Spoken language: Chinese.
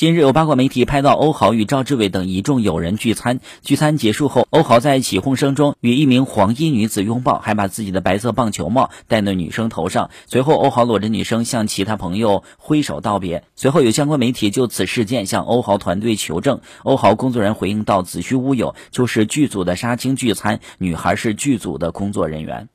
近日有八卦媒体拍到欧豪与赵志伟等一众友人聚餐，聚餐结束后，欧豪在起哄声中与一名黄衣女子拥抱，还把自己的白色棒球帽戴在女生头上。随后，欧豪裸着女生向其他朋友挥手道别。随后，有相关媒体就此事件向欧豪团队求证，欧豪工作人员回应道：“子虚乌有，就是剧组的杀青聚餐，女孩是剧组的工作人员。”